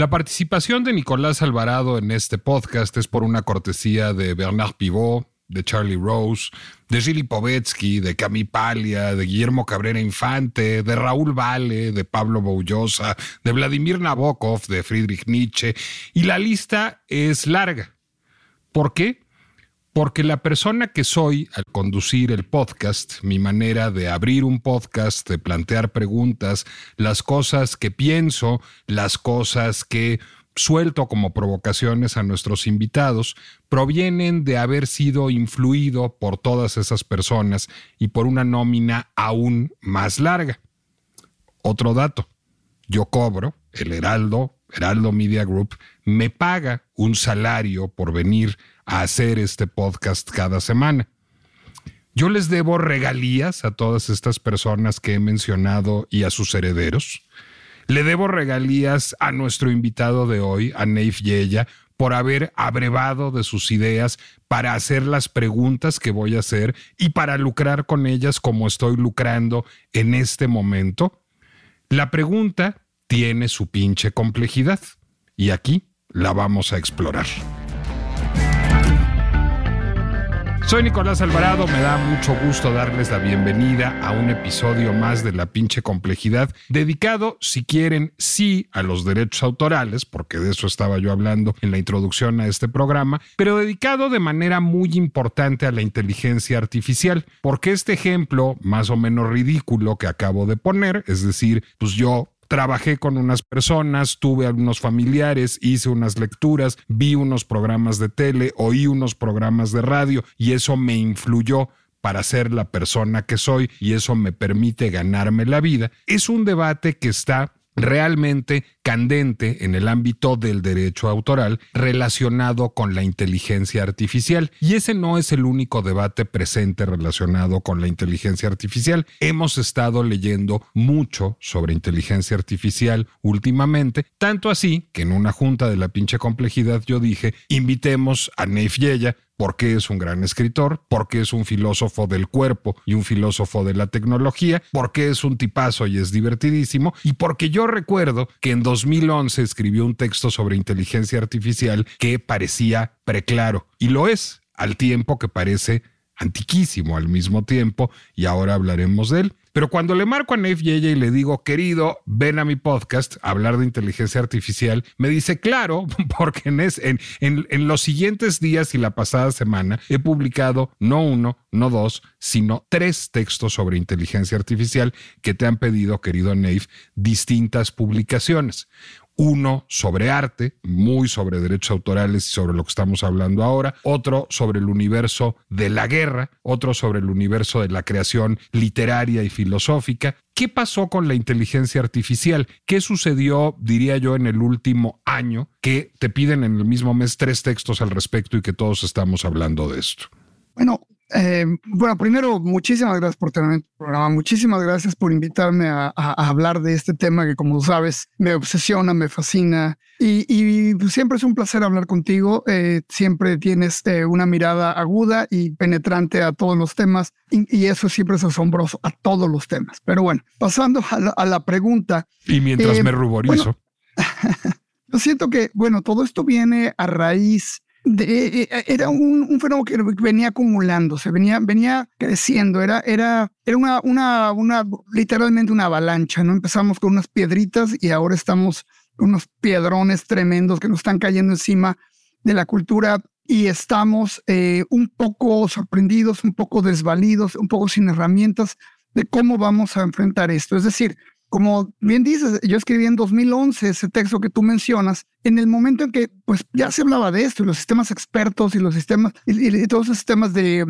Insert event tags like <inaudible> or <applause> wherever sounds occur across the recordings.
La participación de Nicolás Alvarado en este podcast es por una cortesía de Bernard Pivot, de Charlie Rose, de Gili Povetsky, de Cami Palia, de Guillermo Cabrera Infante, de Raúl Vale, de Pablo Boullosa, de Vladimir Nabokov, de Friedrich Nietzsche, y la lista es larga. ¿Por qué? Porque la persona que soy al conducir el podcast, mi manera de abrir un podcast, de plantear preguntas, las cosas que pienso, las cosas que suelto como provocaciones a nuestros invitados, provienen de haber sido influido por todas esas personas y por una nómina aún más larga. Otro dato, yo cobro, el Heraldo, Heraldo Media Group, me paga un salario por venir hacer este podcast cada semana. Yo les debo regalías a todas estas personas que he mencionado y a sus herederos. Le debo regalías a nuestro invitado de hoy, a Neif Yeya, por haber abrevado de sus ideas para hacer las preguntas que voy a hacer y para lucrar con ellas como estoy lucrando en este momento. La pregunta tiene su pinche complejidad y aquí la vamos a explorar. Soy Nicolás Alvarado, me da mucho gusto darles la bienvenida a un episodio más de La pinche complejidad, dedicado, si quieren, sí a los derechos autorales, porque de eso estaba yo hablando en la introducción a este programa, pero dedicado de manera muy importante a la inteligencia artificial, porque este ejemplo más o menos ridículo que acabo de poner, es decir, pues yo trabajé con unas personas, tuve algunos familiares, hice unas lecturas, vi unos programas de tele, oí unos programas de radio y eso me influyó para ser la persona que soy y eso me permite ganarme la vida. Es un debate que está realmente candente en el ámbito del derecho autoral relacionado con la inteligencia artificial. Y ese no es el único debate presente relacionado con la inteligencia artificial. Hemos estado leyendo mucho sobre inteligencia artificial últimamente, tanto así que en una junta de la pinche complejidad yo dije, invitemos a Neif Yeya, porque es un gran escritor, porque es un filósofo del cuerpo y un filósofo de la tecnología, porque es un tipazo y es divertidísimo, y porque yo recuerdo que en 2011 escribió un texto sobre inteligencia artificial que parecía preclaro, y lo es, al tiempo que parece antiquísimo al mismo tiempo, y ahora hablaremos de él. Pero cuando le marco a Neif Yeye y le digo, querido, ven a mi podcast hablar de inteligencia artificial, me dice, claro, <laughs> porque en, en, en, los siguientes días y la pasada semana he publicado no uno, no dos, sino tres textos sobre inteligencia artificial que te han pedido, querido Neif, distintas publicaciones uno sobre arte, muy sobre derechos autorales y sobre lo que estamos hablando ahora, otro sobre el universo de la guerra, otro sobre el universo de la creación literaria y filosófica. ¿Qué pasó con la inteligencia artificial? ¿Qué sucedió, diría yo, en el último año que te piden en el mismo mes tres textos al respecto y que todos estamos hablando de esto? Bueno, eh, bueno, primero, muchísimas gracias por tener el programa. Muchísimas gracias por invitarme a, hablar de este tema que, como sabes, me obsesiona, me fascina. Y, siempre es un placer hablar contigo. Eh, siempre tienes eh, una mirada aguda y penetrante a todos los temas. Y, eso siempre es asombroso, a todos los temas. Pero bueno, pasando a la, pregunta. Y mientras me ruborizo. <laughs> yo siento que, bueno, todo esto viene a raíz de, eh, eh, era un, fenómeno que venía acumulándose, venía, venía creciendo, era, una, literalmente una avalancha, ¿no? Empezamos con unas piedritas y ahora estamos con unos piedrones tremendos que nos están cayendo encima de la cultura y estamos eh, un poco sorprendidos, un poco desvalidos, un poco sin herramientas de cómo vamos a enfrentar esto. Es decir, como bien dices, yo escribí en 2011 ese texto que tú mencionas, en el momento en que pues ya se hablaba de esto y los sistemas expertos y los sistemas y, todos los sistemas de,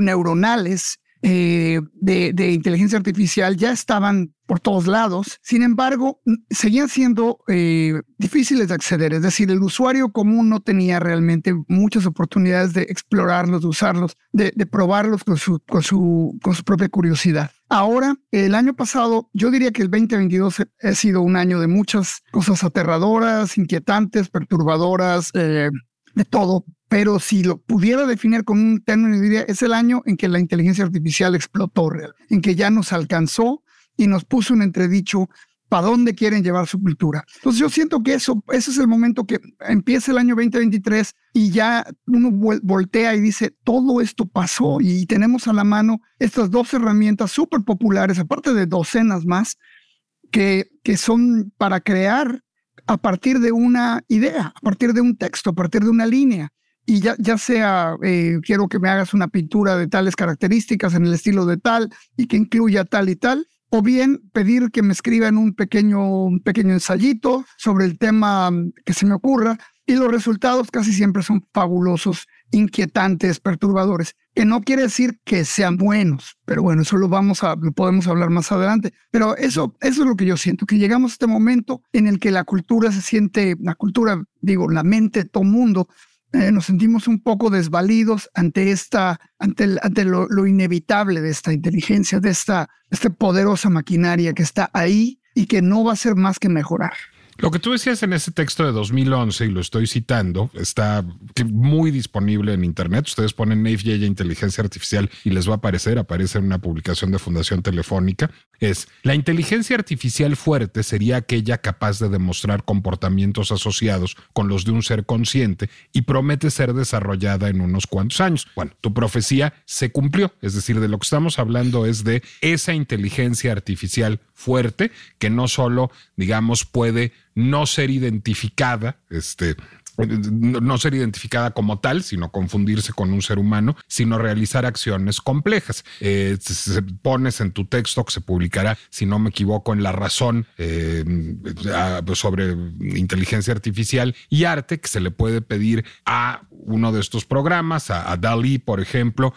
neuronales eh, de, inteligencia artificial ya estaban por todos lados. Sin embargo, seguían siendo eh, difíciles de acceder. Es decir, el usuario común no tenía realmente muchas oportunidades de explorarlos, de usarlos, de, probarlos con su, propia curiosidad. Ahora, el año pasado, yo diría que el 2022 ha sido un año de muchas cosas aterradoras, inquietantes, perturbadoras, eh, de todo, pero si lo pudiera definir con un término, diría, es el año en que la inteligencia artificial explotó, en que ya nos alcanzó y nos puso un entredicho para dónde quieren llevar su cultura. Entonces yo siento que eso, ese es el momento que empieza el año 2023 y ya uno voltea y dice, todo esto pasó y tenemos a la mano estas dos herramientas súper populares, aparte de docenas más, que, que son para crear a partir de una idea, a partir de un texto, a partir de una línea y ya, ya sea eh, quiero que me hagas una pintura de tales características en el estilo de tal y que incluya tal y tal, o bien pedir que me escriban un pequeño, pequeño ensayito sobre el tema mm, que se me ocurra y los resultados casi siempre son fabulosos, inquietantes, perturbadores, que no quiere decir que sean buenos, pero bueno, eso lo vamos a, lo podemos hablar más adelante. Pero eso, eso es lo que yo siento, que llegamos a este momento en el que la cultura se siente, la cultura, digo, la mente de todo mundo eh, nos sentimos un poco desvalidos ante esta, ante, ante lo, lo, inevitable de esta inteligencia, de esta, esta poderosa maquinaria que está ahí y que no va a ser más que mejorar. Lo que tú decías en ese texto de 2011, y lo estoy citando, está muy disponible en Internet. Ustedes ponen NaveJay Inteligencia Artificial y les va a aparecer, aparece en una publicación de Fundación Telefónica. Es, la inteligencia artificial fuerte sería aquella capaz de demostrar comportamientos asociados con los de un ser consciente y promete ser desarrollada en unos cuantos años. Bueno, tu profecía se cumplió, es decir, de lo que estamos hablando es de esa inteligencia artificial fuerte que no solo, digamos, puede no ser identificada, este, no ser identificada como tal, sino confundirse con un ser humano, sino realizar acciones complejas. Eh, pones en tu texto que se publicará, si no me equivoco, en La Razón eh, sobre inteligencia artificial y arte, que se le puede pedir a uno de estos programas, a, a Dalí, por ejemplo,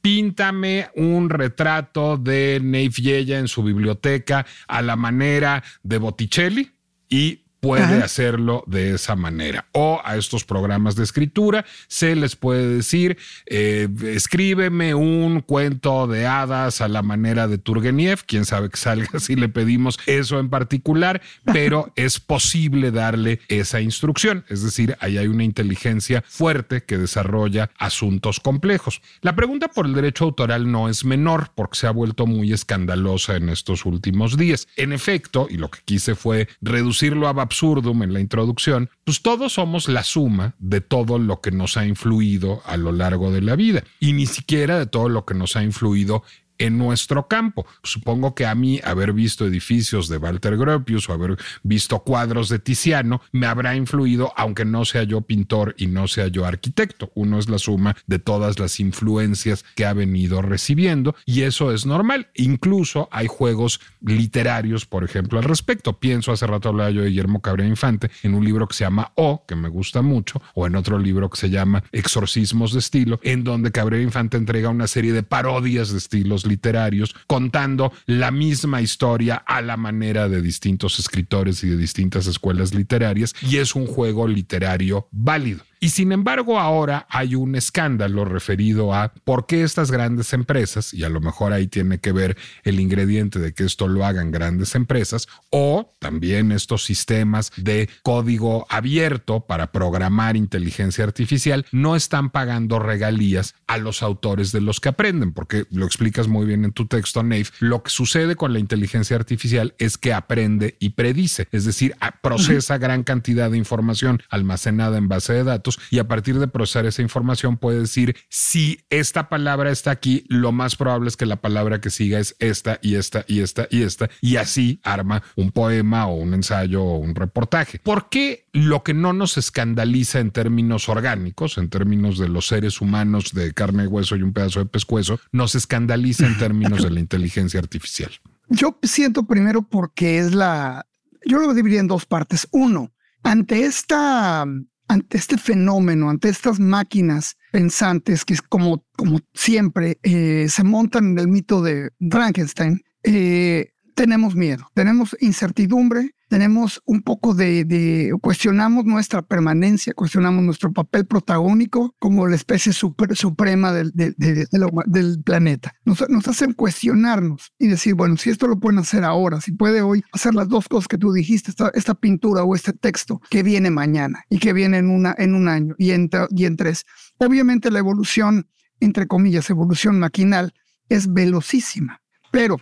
píntame un retrato de Neif Yeya en su biblioteca a la manera de Botticelli y puede hacerlo de esa manera. O a estos programas de escritura se les puede decir, eh, escríbeme un cuento de hadas a la manera de Turgeniev, quién sabe que salga <laughs> si le pedimos eso en particular, pero <laughs> es posible darle esa instrucción. Es decir, ahí hay una inteligencia fuerte que desarrolla asuntos complejos. La pregunta por el derecho autoral no es menor porque se ha vuelto muy escandalosa en estos últimos días. En efecto, y lo que quise fue reducirlo a absurdum en la introducción, pues todos somos la suma de todo lo que nos ha influido a lo largo de la vida. Y ni siquiera de todo lo que nos ha influido en nuestro campo. Supongo que a mí haber visto edificios de Walter Gropius o haber visto cuadros de Tiziano me habrá influido, aunque no sea yo pintor y no sea yo arquitecto. Uno es la suma de todas las influencias que ha venido recibiendo y eso es normal. Incluso hay juegos literarios, por ejemplo, al respecto. Pienso, hace rato hablaba yo de Guillermo Cabrera Infante en un libro que se llama O, que me gusta mucho, o en otro libro que se llama Exorcismos de estilo, en donde Cabrera Infante entrega una serie de parodias de estilos literarios contando la misma historia a la manera de distintos escritores y de distintas escuelas literarias y es un juego literario válido. Y sin embargo, ahora hay un escándalo referido a por qué estas grandes empresas, y a lo mejor ahí tiene que ver el ingrediente de que esto lo hagan grandes empresas, o también estos sistemas de código abierto para programar inteligencia artificial, no están pagando regalías a los autores de los que aprenden, porque lo explicas muy bien en tu texto, Nave. Lo que sucede con la inteligencia artificial es que aprende y predice, es decir, procesa gran cantidad de información almacenada en base de datos y a partir de procesar esa información puede decir si esta palabra está aquí, lo más probable es que la palabra que siga es esta y esta y esta y esta y así arma un poema o un ensayo o un reportaje. ¿Por qué lo que no nos escandaliza en términos orgánicos, en términos de los seres humanos de carne y hueso y un pedazo de pescuezo, nos escandaliza en términos de la inteligencia artificial? Yo siento primero porque es la, yo lo dividiría en dos partes. Uno, ante esta, ante este fenómeno, ante estas máquinas pensantes que como, como siempre eh, se montan en el mito de Frankenstein, eh, tenemos miedo, tenemos incertidumbre, tenemos un poco de, cuestionamos nuestra permanencia, cuestionamos nuestro papel protagónico como la especie super, suprema del, del planeta. Nos, nos, hacen cuestionarnos y decir, bueno, si esto lo pueden hacer ahora, si puede hoy hacer las dos cosas que tú dijiste, esta, esta pintura o este texto que viene mañana y que viene en, una, en un año y en, y en tres. Obviamente la evolución, entre comillas, evolución maquinal es velocísima, pero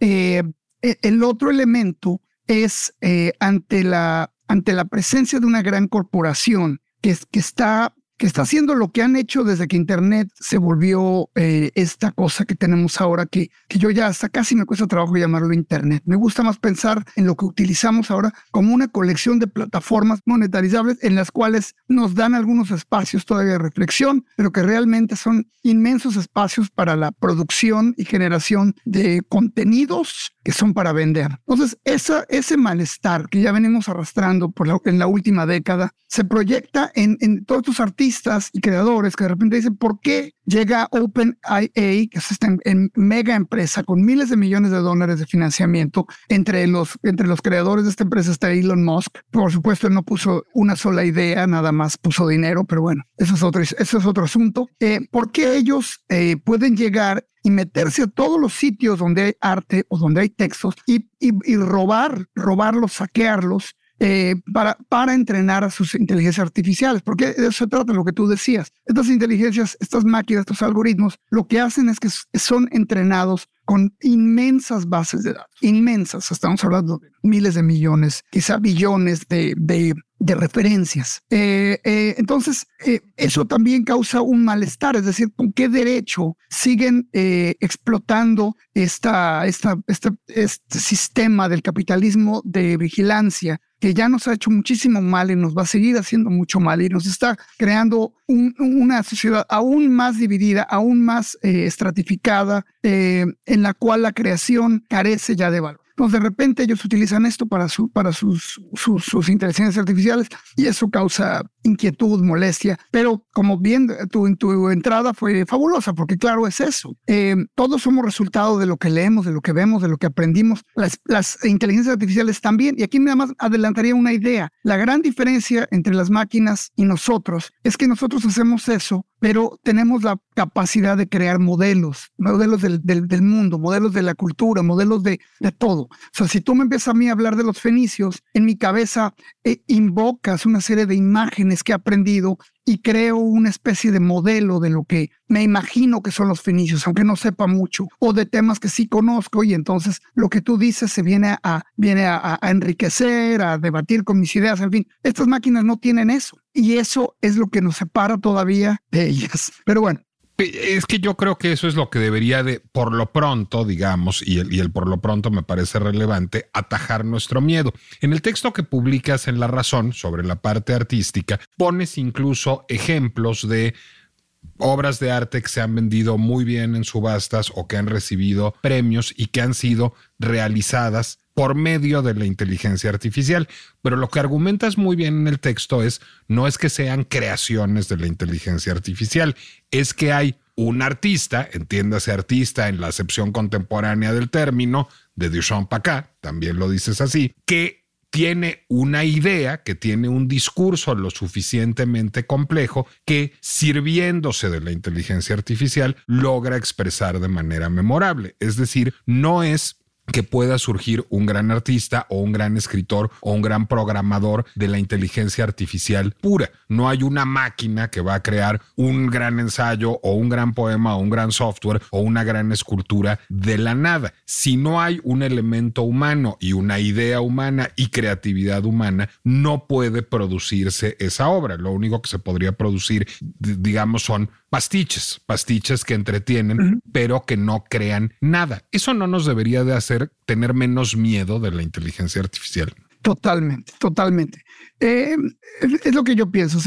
eh, e, el otro elemento es eh, ante, la, ante la presencia de una gran corporación que, que está que está haciendo lo que han hecho desde que Internet se volvió eh, esta cosa que tenemos ahora, que, que yo ya hasta casi me cuesta trabajo llamarlo Internet. Me gusta más pensar en lo que utilizamos ahora como una colección de plataformas monetarizables en las cuales nos dan algunos espacios todavía de reflexión, pero que realmente son inmensos espacios para la producción y generación de contenidos que son para vender. Entonces, esa, ese malestar que ya venimos arrastrando por en la última década se proyecta en, en todos estos artistas y creadores que de repente dicen, ¿por qué llega OpenIA, que es esta en, mega empresa con miles de millones de dólares de financiamiento? Entre los, entre los creadores de esta empresa está Elon Musk. Por supuesto, él no puso una sola idea, nada más puso dinero, pero bueno, eso es otro, eso es otro asunto. Eh, ¿Por qué ellos eh, pueden llegar y meterse a todos los sitios donde hay arte o donde hay textos y, y, robar, robarlos, saquearlos eh, para, para entrenar a sus inteligencias artificiales, porque de eso se trata lo que tú decías. Estas inteligencias, estas máquinas, estos algoritmos, lo que hacen es que son entrenados con inmensas bases de datos, inmensas, estamos hablando de miles de millones, quizá billones de, de, de referencias. Eh, eh, entonces, eh, eso también causa un malestar, es decir, ¿con qué derecho siguen explotando esta, esta, este, este sistema del capitalismo de vigilancia que ya nos ha hecho muchísimo mal y nos va a seguir haciendo mucho mal y nos está creando una sociedad aún más dividida, aún más eh, estratificada, eh, en la cual la creación carece ya de valor. Entonces, de repente ellos utilizan esto para, su, para sus, sus, sus inteligencias artificiales y eso causa inquietud, molestia, pero como bien tu, tu entrada fue fabulosa, porque claro, es eso. Eh, todos somos resultado de lo que leemos, de lo que vemos, de lo que aprendimos. Las, las inteligencias artificiales también. Y aquí nada más adelantaría una idea. La gran diferencia entre las máquinas y nosotros es que nosotros hacemos eso pero tenemos la capacidad de crear modelos, modelos del, del, mundo, modelos de la cultura, modelos de, de, todo. O sea, si tú me empiezas a mí a hablar de los fenicios, en mi cabeza eh, invocas una serie de imágenes que he aprendido y creo una especie de modelo de lo que me imagino que son los fenicios, aunque no sepa mucho, o de temas que sí conozco y entonces lo que tú dices se viene a, viene a, enriquecer, a debatir con mis ideas, en fin, estas máquinas no tienen eso y eso es lo que nos separa todavía de ellas. Pero bueno, es que yo creo que eso es lo que debería de, por lo pronto, digamos, y el, y el, por lo pronto me parece relevante, atajar nuestro miedo. En el texto que publicas en La Razón sobre la parte artística, pones incluso ejemplos de obras de arte que se han vendido muy bien en subastas o que han recibido premios y que han sido realizadas por medio de la inteligencia artificial. Pero lo que argumentas muy bien en el texto es, no es que sean creaciones de la inteligencia artificial, es que hay un artista, entiéndase artista en la acepción contemporánea del término, de Duchamp acá, también lo dices así, que tiene una idea, que tiene un discurso lo suficientemente complejo que, sirviéndose de la inteligencia artificial, logra expresar de manera memorable. Es decir, no es que pueda surgir un gran artista o un gran escritor o un gran programador de la inteligencia artificial pura. No hay una máquina que va a crear un gran ensayo o un gran poema o un gran software o una gran escultura de la nada. Si no hay un elemento humano y una idea humana y creatividad humana, no puede producirse esa obra. Lo único que se podría producir, digamos, son pastiches, pastiches que entretienen, pero que no crean nada. Eso no nos debería de hacer tener menos miedo de la inteligencia artificial. Totalmente, totalmente. Eh, es lo que yo pienso.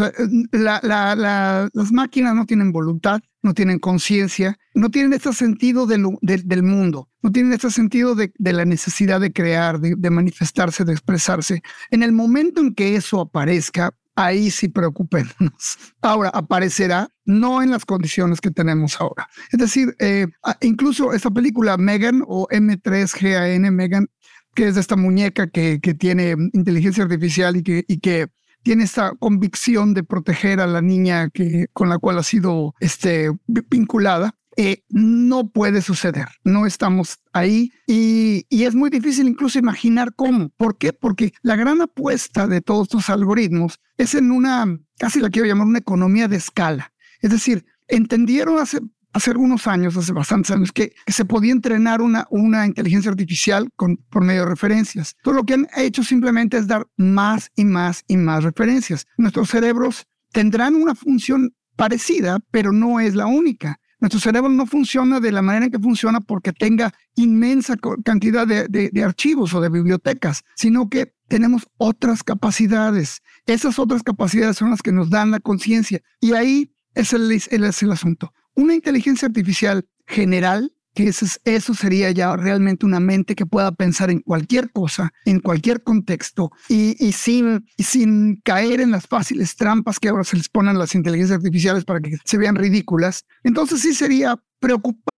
las máquinas no tienen voluntad, no tienen conciencia, no tienen este sentido del, del, mundo, no tienen este sentido de, la necesidad de crear, de, manifestarse, de expresarse. En el momento en que eso aparezca, ahí sí preocupémonos. <laughs> Ahora, aparecerá no en las condiciones que tenemos ahora. Es decir, eh, incluso esta película Megan o M3GAN, Megan, que es esta muñeca que, que tiene inteligencia artificial y que, y que tiene esta convicción de proteger a la niña que, con la cual ha sido este, vinculada. Eh, no puede suceder, no estamos ahí y, es muy difícil incluso imaginar cómo. ¿Por qué? Porque la gran apuesta de todos estos algoritmos es en una, casi la quiero llamar una economía de escala. Es decir, entendieron hace hace algunos años, hace bastantes años, que, se podía entrenar una, una inteligencia artificial con, por medio de referencias. Todo lo que han hecho simplemente es dar más y más y más referencias. Nuestros cerebros tendrán una función parecida, pero no es la única. Nuestro cerebro no funciona de la manera en que funciona porque tenga inmensa cantidad de, archivos o de bibliotecas, sino que tenemos otras capacidades. Esas otras capacidades son las que nos dan la conciencia. Y ahí es el, es el asunto. Una inteligencia artificial general, que eso, eso sería ya realmente una mente que pueda pensar en cualquier cosa, en cualquier contexto, y, y sin, sin caer en las fáciles trampas que ahora se les ponen las inteligencias artificiales para que se vean ridículas, entonces sí sería preocupante.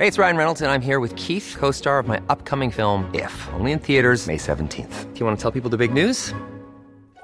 Hey, it's Ryan Reynolds, and I'm here with Keith, co-star of my upcoming film, If, only in theaters May 17th. Do you want to tell people the big news?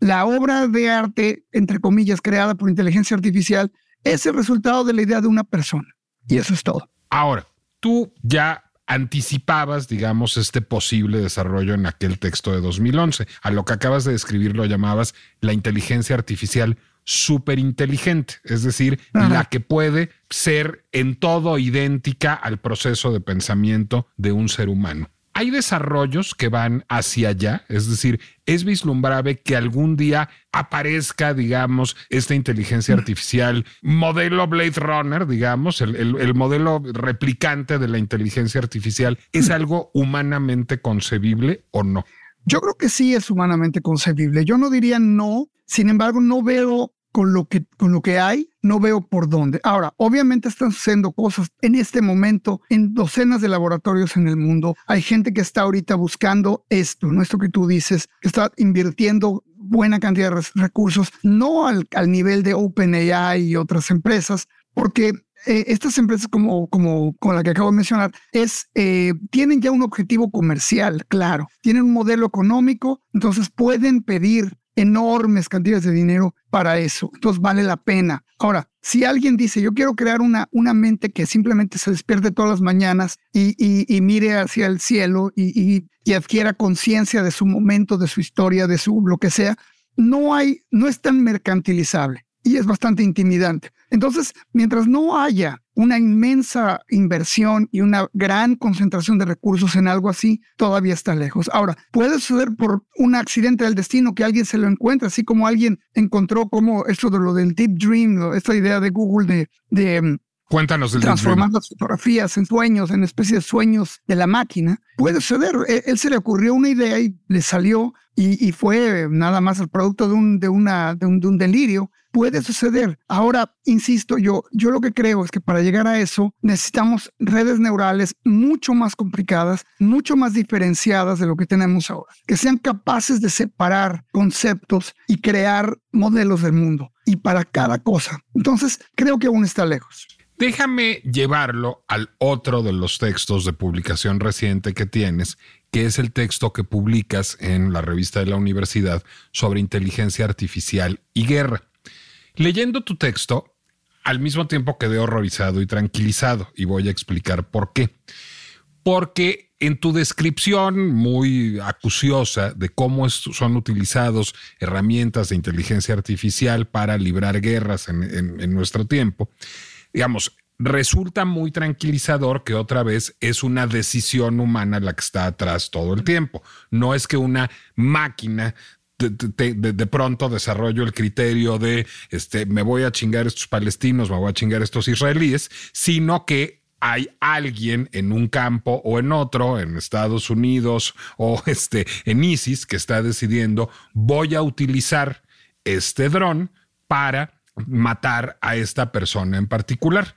la obra de arte, entre comillas, creada por inteligencia artificial, es el resultado de la idea de una persona. Y eso es todo. Ahora, tú ya anticipabas, digamos, este posible desarrollo en aquel texto de 2011. A lo que acabas de describir lo llamabas la inteligencia artificial superinteligente, es decir, la que puede ser en todo idéntica al proceso de pensamiento de un ser humano hay desarrollos que van hacia allá, es decir, es vislumbrable que algún día aparezca, digamos, esta inteligencia artificial, modelo Blade Runner, digamos, el, modelo replicante de la inteligencia artificial, ¿es algo humanamente concebible o no? Yo creo que sí es humanamente concebible. Yo no diría no, sin embargo, no veo con lo que, con lo que hay, no veo por dónde. Ahora, obviamente están sucediendo cosas en este momento en docenas de laboratorios en el mundo. Hay gente que está ahorita buscando esto, no esto que tú dices, que está invirtiendo buena cantidad de recursos, no al, al nivel de OpenAI y otras empresas, porque eh, estas empresas como, como, como la que acabo de mencionar es, eh, tienen ya un objetivo comercial, claro, tienen un modelo económico, entonces pueden pedir enormes cantidades de dinero para eso. Entonces vale la pena. Ahora, si alguien dice, yo quiero crear una, una mente que simplemente se despierte todas las mañanas y, y, mire hacia el cielo y, y adquiera conciencia de su momento, de su historia, de su lo que sea, no hay, no es tan mercantilizable y es bastante intimidante. Entonces, mientras no haya una inmensa inversión y una gran concentración de recursos en algo así, todavía está lejos. Ahora, puede suceder por un accidente del destino que alguien se lo encuentre, así como alguien encontró como esto de lo del deep dream, esta idea de Google de, de Cuéntanos del Transformar las fotografías en sueños, en especie de sueños de la máquina. Puede suceder. E, él, se le ocurrió una idea y le salió y, fue nada más el producto de un, de, una, de un, de un delirio. Puede suceder. Ahora, insisto, yo, yo lo que creo es que para llegar a eso necesitamos redes neurales mucho más complicadas, mucho más diferenciadas de lo que tenemos ahora, que sean capaces de separar conceptos y crear modelos del mundo y para cada cosa. Entonces, creo que aún está lejos. Déjame llevarlo al otro de los textos de publicación reciente que tienes, que es el texto que publicas en la revista de la universidad sobre inteligencia artificial y guerra. Leyendo tu texto, al mismo tiempo quedé horrorizado y tranquilizado, y voy a explicar por qué. Porque en tu descripción muy acuciosa de cómo son utilizados herramientas de inteligencia artificial para librar guerras en, nuestro tiempo, digamos, resulta muy tranquilizador que otra vez es una decisión humana la que está atrás todo el tiempo. No es que una máquina de, pronto desarrollo el criterio de este, me voy a chingar estos palestinos, me voy a chingar estos israelíes, sino que hay alguien en un campo o en otro, en Estados Unidos o <laughs> este, en ISIS, que está decidiendo, voy a utilizar este dron para matar a esta persona en particular.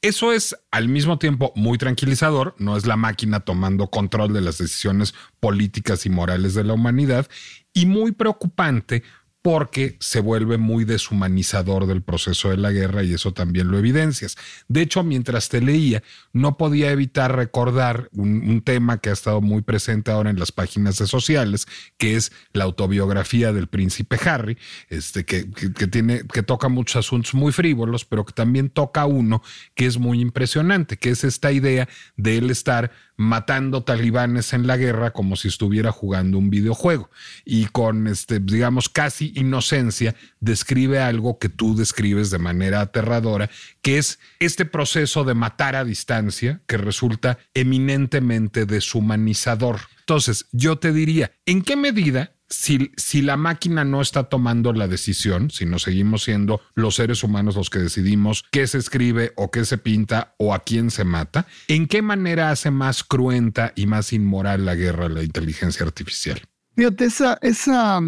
Eso es al mismo tiempo muy tranquilizador, no es la máquina tomando control de las decisiones políticas y morales de la humanidad, y muy preocupante porque se vuelve muy deshumanizador del proceso de la guerra y eso también lo evidencias. De hecho, mientras te leía, no podía evitar recordar un, tema que ha estado muy presente ahora en las páginas de sociales, que es la autobiografía del príncipe Harry, este, que, tiene, que toca muchos asuntos muy frívolos, pero que también toca uno que es muy impresionante, que es esta idea de él estar matando talibanes en la guerra como si estuviera jugando un videojuego y con este digamos casi inocencia describe algo que tú describes de manera aterradora que es este proceso de matar a distancia que resulta eminentemente deshumanizador. Entonces, yo te diría, ¿en qué medida si, la máquina no está tomando la decisión, si no seguimos siendo los seres humanos los que decidimos qué se escribe o qué se pinta o a quién se mata, ¿en qué manera hace más cruenta y más inmoral la guerra la inteligencia artificial? Fíjate, esa, esa,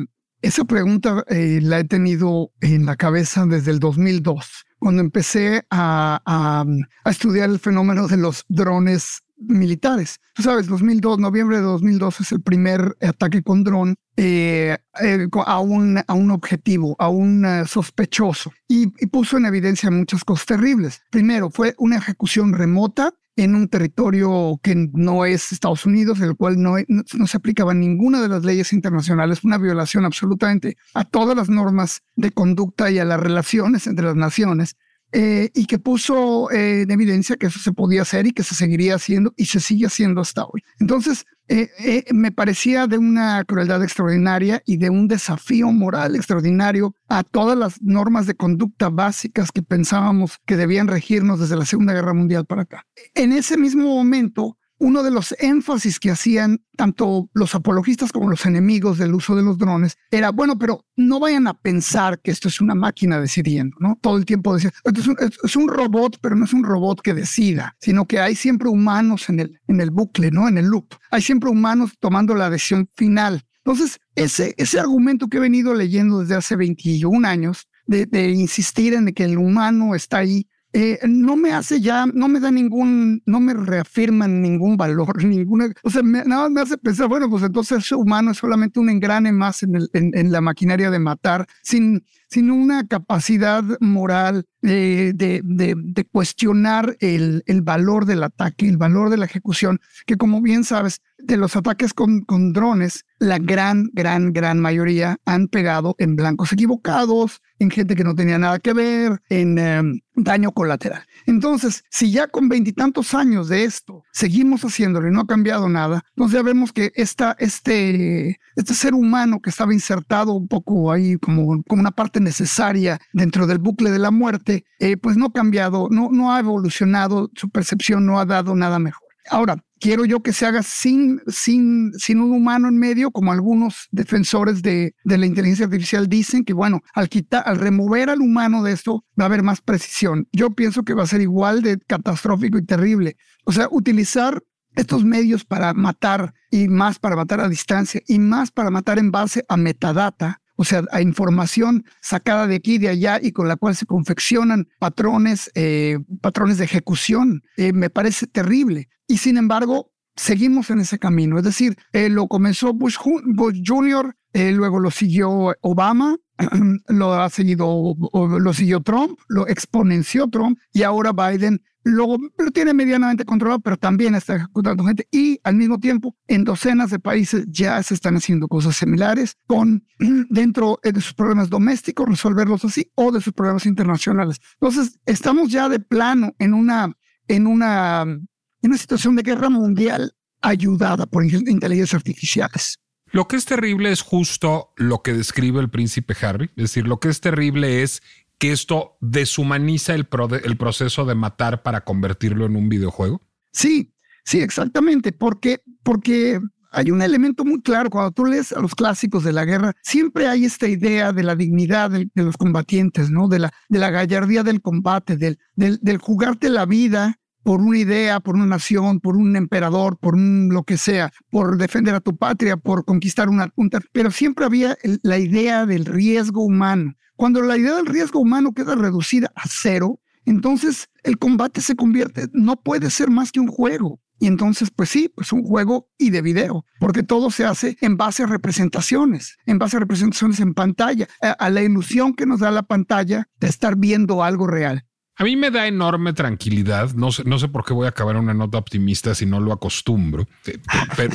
esa pregunta eh, la he tenido en la cabeza desde el 2002, cuando empecé a, a estudiar el fenómeno de los drones militares. Tú sabes, 2002, noviembre de 2002 es el primer ataque con dron eh, eh, a, un, a un objetivo, a un eh, sospechoso, y, puso en evidencia muchas cosas terribles. Primero, fue una ejecución remota en un territorio que no es Estados Unidos, en el cual no, no, se aplicaba ninguna de las leyes internacionales, una violación absolutamente a todas las normas de conducta y a las relaciones entre las naciones. Eh, y que puso eh, en evidencia que eso se podía hacer y que se seguiría haciendo y se sigue haciendo hasta hoy. Entonces, eh, me parecía de una crueldad extraordinaria y de un desafío moral extraordinario a todas las normas de conducta básicas que pensábamos que debían regirnos desde la Segunda Guerra Mundial para acá. En ese mismo momento, uno de los énfasis que hacían tanto los apologistas como los enemigos del uso de los drones era, bueno, pero no vayan a pensar que esto es una máquina decidiendo, ¿no? Todo el tiempo decía, es un, es un robot, pero no es un robot que decida, sino que hay siempre humanos en el, en el bucle, ¿no? En el loop. Hay siempre humanos tomando la decisión final. Entonces, ese, ese argumento que he venido leyendo desde hace 21 años, de, de, insistir en que el humano está ahí eh, no me hace ya, no me da ningún, no me reafirman ningún valor, <laughs> ninguna, o sea, nada más me hace pensar, bueno, pues entonces el humano es solamente un engrane más en, el, en, la maquinaria de matar, sin, sin una capacidad moral eh, de, de, de, cuestionar el, el valor del ataque, el valor de la ejecución, que como bien sabes, de los ataques con, con drones, la gran, gran, gran mayoría han pegado en blancos equivocados, en gente que no tenía nada que ver, en em, daño colateral. Entonces, si ya con veintitantos años de esto seguimos haciéndolo y no ha cambiado nada, entonces ya vemos que esta, este, este ser humano que estaba insertado un poco ahí como, como una parte necesaria dentro del bucle de la muerte, eh, pues no ha cambiado, no, no ha evolucionado, su percepción no ha dado nada mejor. Ahora, quiero yo que se haga sin, sin, sin un humano en medio, como algunos defensores de, de la inteligencia artificial dicen, que bueno, al, quitar, al remover al humano de esto va a haber más precisión. Yo pienso que va a ser igual de catastrófico y terrible. O sea, utilizar estos medios para matar y más para matar a distancia y más para matar en base a metadata, o sea, a información sacada de aquí de allá y con la cual se confeccionan patrones, eh, patrones de ejecución, eh, me parece terrible. Y sin embargo, seguimos en ese camino. Es decir, eh, lo comenzó Bush, Bush Jr., luego lo siguió Obama, <clears throat> lo ha seguido, lo siguió Trump, lo exponenció Trump y ahora Biden lo, lo, tiene medianamente controlado, pero también está ejecutando gente y al mismo tiempo en docenas de países ya se están haciendo cosas similares con <clears throat> dentro de sus problemas domésticos, resolverlos así o de sus problemas internacionales. Entonces, estamos ya de plano en una, en una, en una situación de guerra mundial ayudada por inteligencias artificiales. Lo que es terrible es justo lo que describe el príncipe Harry. Es decir, lo que es terrible es que esto deshumaniza el, el proceso de matar para convertirlo en un videojuego. Sí, sí, exactamente, porque, porque hay un elemento muy claro. Cuando tú lees a los clásicos de la guerra, siempre hay esta idea de la dignidad de, los combatientes, ¿no? De la, de la gallardía del combate, del, del, del jugarte la vida por una idea, por una nación, por un emperador, por lo que sea, por defender a tu patria, por conquistar una punta, pero siempre había la idea del riesgo humano. Cuando la idea del riesgo humano queda reducida a cero, entonces el combate se convierte, no puede ser más que un juego. Y entonces, pues sí, pues un juego y de video, porque todo se hace en base a representaciones, en base a representaciones en pantalla, a la ilusión que nos da la pantalla de estar viendo algo real. A mí me da enorme tranquilidad. No sé, no sé por qué voy a acabar una nota optimista si no lo acostumbro, eh,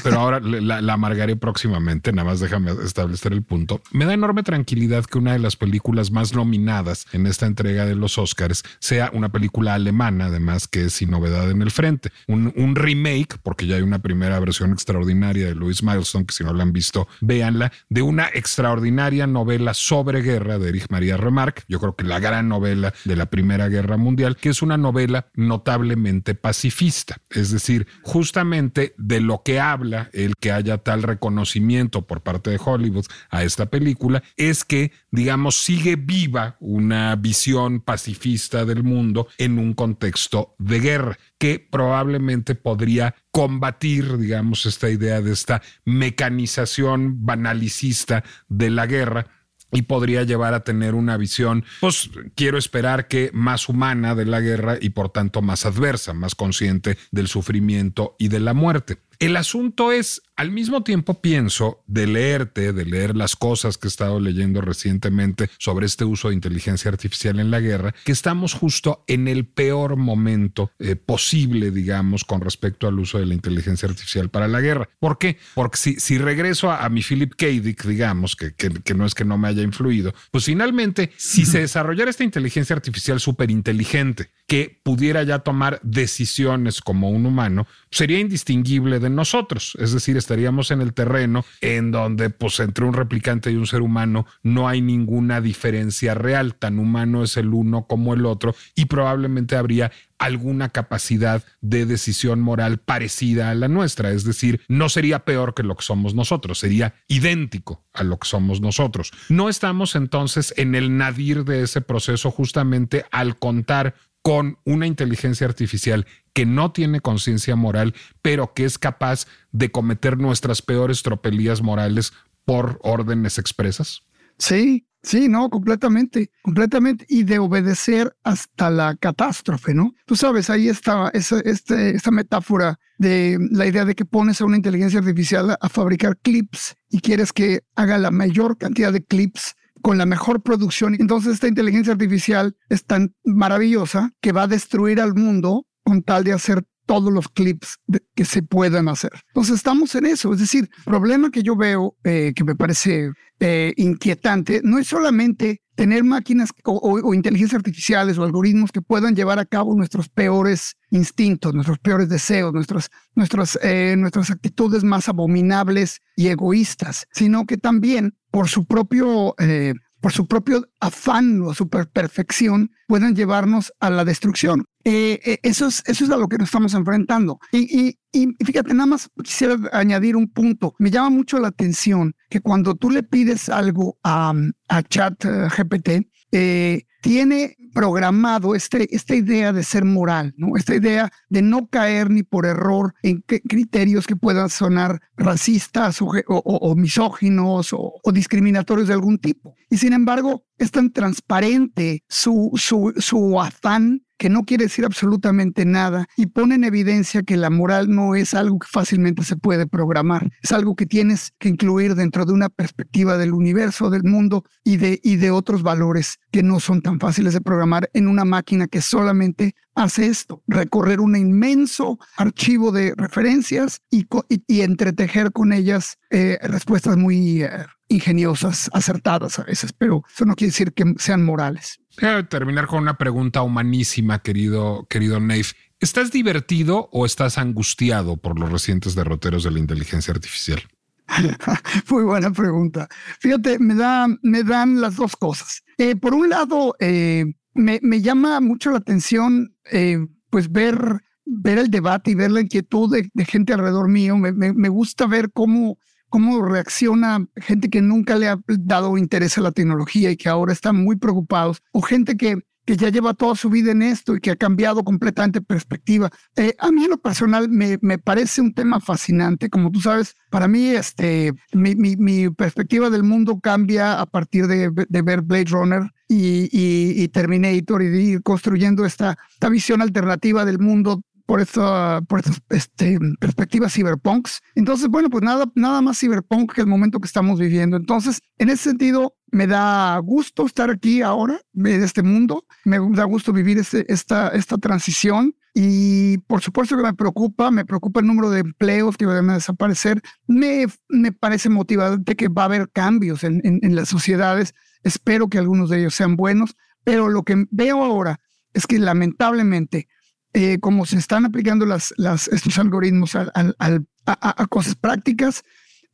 pero, ahora la, amargaré próximamente. Nada más déjame establecer el punto. Me da enorme tranquilidad que una de las películas más nominadas en esta entrega de los Oscars sea una película alemana, además que es sin novedad en el frente. Un, un remake, porque ya hay una primera versión extraordinaria de Louis Milestone, que si no la han visto, véanla, de una extraordinaria novela sobre guerra de Erich María Remarque. Yo creo que la gran novela de la Primera Guerra Mundial, que es una novela notablemente pacifista. Es decir, justamente de lo que habla el que haya tal reconocimiento por parte de Hollywood a esta película es que, digamos, sigue viva una visión pacifista del mundo en un contexto de guerra que probablemente podría combatir, digamos, esta idea de esta mecanización banalicista de la guerra y podría llevar a tener una visión, pues quiero esperar que más humana de la guerra y por tanto más adversa, más consciente del sufrimiento y de la muerte. El asunto es, al mismo tiempo pienso de leerte, de leer las cosas que he estado leyendo recientemente sobre este uso de inteligencia artificial en la guerra, que estamos justo en el peor momento eh, posible, digamos, con respecto al uso de la inteligencia artificial para la guerra. ¿Por qué? Porque si, si regreso a, mi Philip K. Dick, digamos, que, que, no es que no me haya influido, pues finalmente, si se desarrollara esta inteligencia artificial súper inteligente, que pudiera ya tomar decisiones como un humano, sería indistinguible de nosotros. Es decir, estaríamos en el terreno en donde, pues, entre un replicante y un ser humano no hay ninguna diferencia real. Tan humano es el uno como el otro y probablemente habría alguna capacidad de decisión moral parecida a la nuestra. Es decir, no sería peor que lo que somos nosotros, sería idéntico a lo que somos nosotros. No estamos entonces en el nadir de ese proceso justamente al contar con una inteligencia artificial que no tiene conciencia moral, pero que es capaz de cometer nuestras peores tropelías morales por órdenes expresas? Sí, sí, no, completamente, completamente, y de obedecer hasta la catástrofe, ¿no? Tú sabes, ahí está esa, este, esta metáfora de la idea de que pones a una inteligencia artificial a fabricar clips y quieres que haga la mayor cantidad de clips con la mejor producción. Entonces esta inteligencia artificial es tan maravillosa que va a destruir al mundo con tal de hacer todos los clips que se puedan hacer. Entonces estamos en eso. Es decir, el problema que yo veo eh, que me parece eh, inquietante no es solamente tener máquinas o, inteligencias artificiales o algoritmos que puedan llevar a cabo nuestros peores instintos, nuestros peores deseos, nuestras, nuestras, eh, nuestras actitudes más abominables y egoístas, sino que también por su propio... Eh, por su propio afán o su perfección, puedan llevarnos a la destrucción. Eh, eso, es, eso es a lo que nos estamos enfrentando. Y, y, fíjate, nada más quisiera añadir un punto. Me llama mucho la atención que cuando tú le pides algo a, a Chat GPT, eh, tiene programado este, esta idea de ser moral, ¿no? Esta idea de no caer ni por error en criterios que puedan sonar racistas o, misóginos o, discriminatorios de algún tipo. Y sin embargo, es tan transparente su, su, su afán que no quiere decir absolutamente nada y pone en evidencia que la moral no es algo que fácilmente se puede programar, es algo que tienes que incluir dentro de una perspectiva del universo, del mundo y de, y de otros valores que no son tan fáciles de programar en una máquina que solamente hace esto, recorrer un inmenso archivo de referencias y, y, entretejer con ellas eh, respuestas muy eh, ingeniosas, acertadas a veces, pero eso no quiere decir que sean morales. Voy terminar con una pregunta humanísima, querido, querido Nave. ¿Estás divertido o estás angustiado por los recientes derroteros de la inteligencia artificial? <laughs> Muy buena pregunta. Fíjate, me, da, me dan las dos cosas. Eh, por un lado, eh, me, me, llama mucho la atención eh, pues ver, ver el debate y ver la inquietud de, gente alrededor mío. Me, me, gusta ver cómo, cómo reacciona gente que nunca le ha dado interés a la tecnología y que ahora están muy preocupados, o gente que que ya lleva toda su vida en esto y que ha cambiado completamente perspectiva. Eh, a mí en lo personal me, me, parece un tema fascinante. Como tú sabes, para mí este, mi, mi, mi perspectiva del mundo cambia a partir de, de ver Blade Runner y, y, Terminator y de ir construyendo esta, esta visión alternativa del mundo por esta, por esta este, perspectiva cyberpunks. Entonces, bueno, pues nada, nada más cyberpunk que el momento que estamos viviendo. Entonces, en ese sentido, me da gusto estar aquí ahora, en este mundo. Me da gusto vivir este, esta, esta transición. Y por supuesto que me preocupa, me preocupa el número de empleos que van a desaparecer. Me, me parece motivante que va a haber cambios en, en las sociedades. Espero que algunos de ellos sean buenos, pero lo que veo ahora es que lamentablemente eh, como se están aplicando las, las, estos algoritmos al, al, al, a, a, cosas prácticas,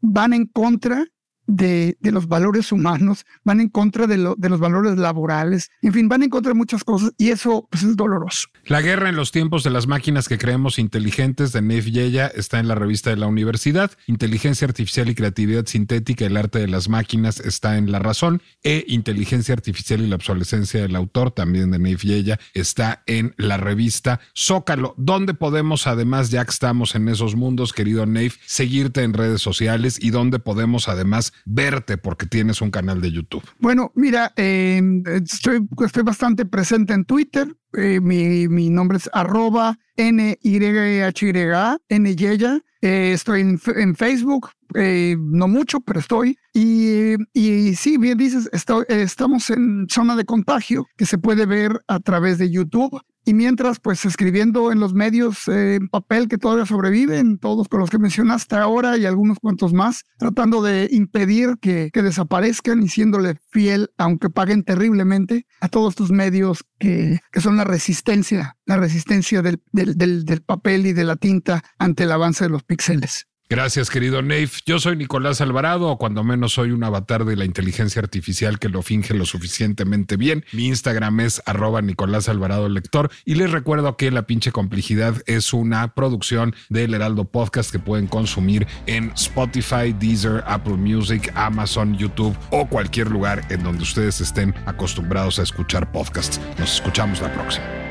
van en contra de, los valores humanos, van en contra de, lo, de, los valores laborales, en fin, van en contra de muchas cosas y eso pues, es doloroso. La guerra en los tiempos de las máquinas que creemos inteligentes de Neif Yeya está en la revista de la universidad. Inteligencia artificial y creatividad sintética, el arte de las máquinas está en La Razón. E Inteligencia artificial y la obsolescencia del autor, también de Neif Yeya, está en la revista Zócalo. ¿Dónde podemos, además, ya que estamos en esos mundos, querido Neif, seguirte en redes sociales y dónde podemos, además, verte porque tienes un canal de YouTube? Bueno, mira, eh, estoy, estoy bastante presente en Twitter. Eh, mi, mi, nombre es arroba N-Y-H-Y-A, N-Y-A. Eh, estoy en, en Facebook, eh, no mucho, pero estoy. Y, y sí, bien dices, estamos en zona de contagio que se puede ver a través de YouTube. Y mientras, pues escribiendo en los medios eh, en papel que todavía sobreviven, todos con los que mencionaste ahora y algunos cuantos más, tratando de impedir que, que desaparezcan y siéndole fiel, aunque paguen terriblemente, a todos estos medios que, son la resistencia, la resistencia del, del, del, del papel y de la tinta ante el avance de los píxeles. Gracias, querido Neif. Yo soy Nicolás Alvarado, o cuando menos soy un avatar de la inteligencia artificial que lo finge lo suficientemente bien. Mi Instagram es arroba Nicolás Alvarado Lector. Y les recuerdo que La pinche complejidad es una producción del Heraldo Podcast que pueden consumir en Spotify, Deezer, Apple Music, Amazon, YouTube o cualquier lugar en donde ustedes estén acostumbrados a escuchar podcasts. Nos escuchamos la próxima.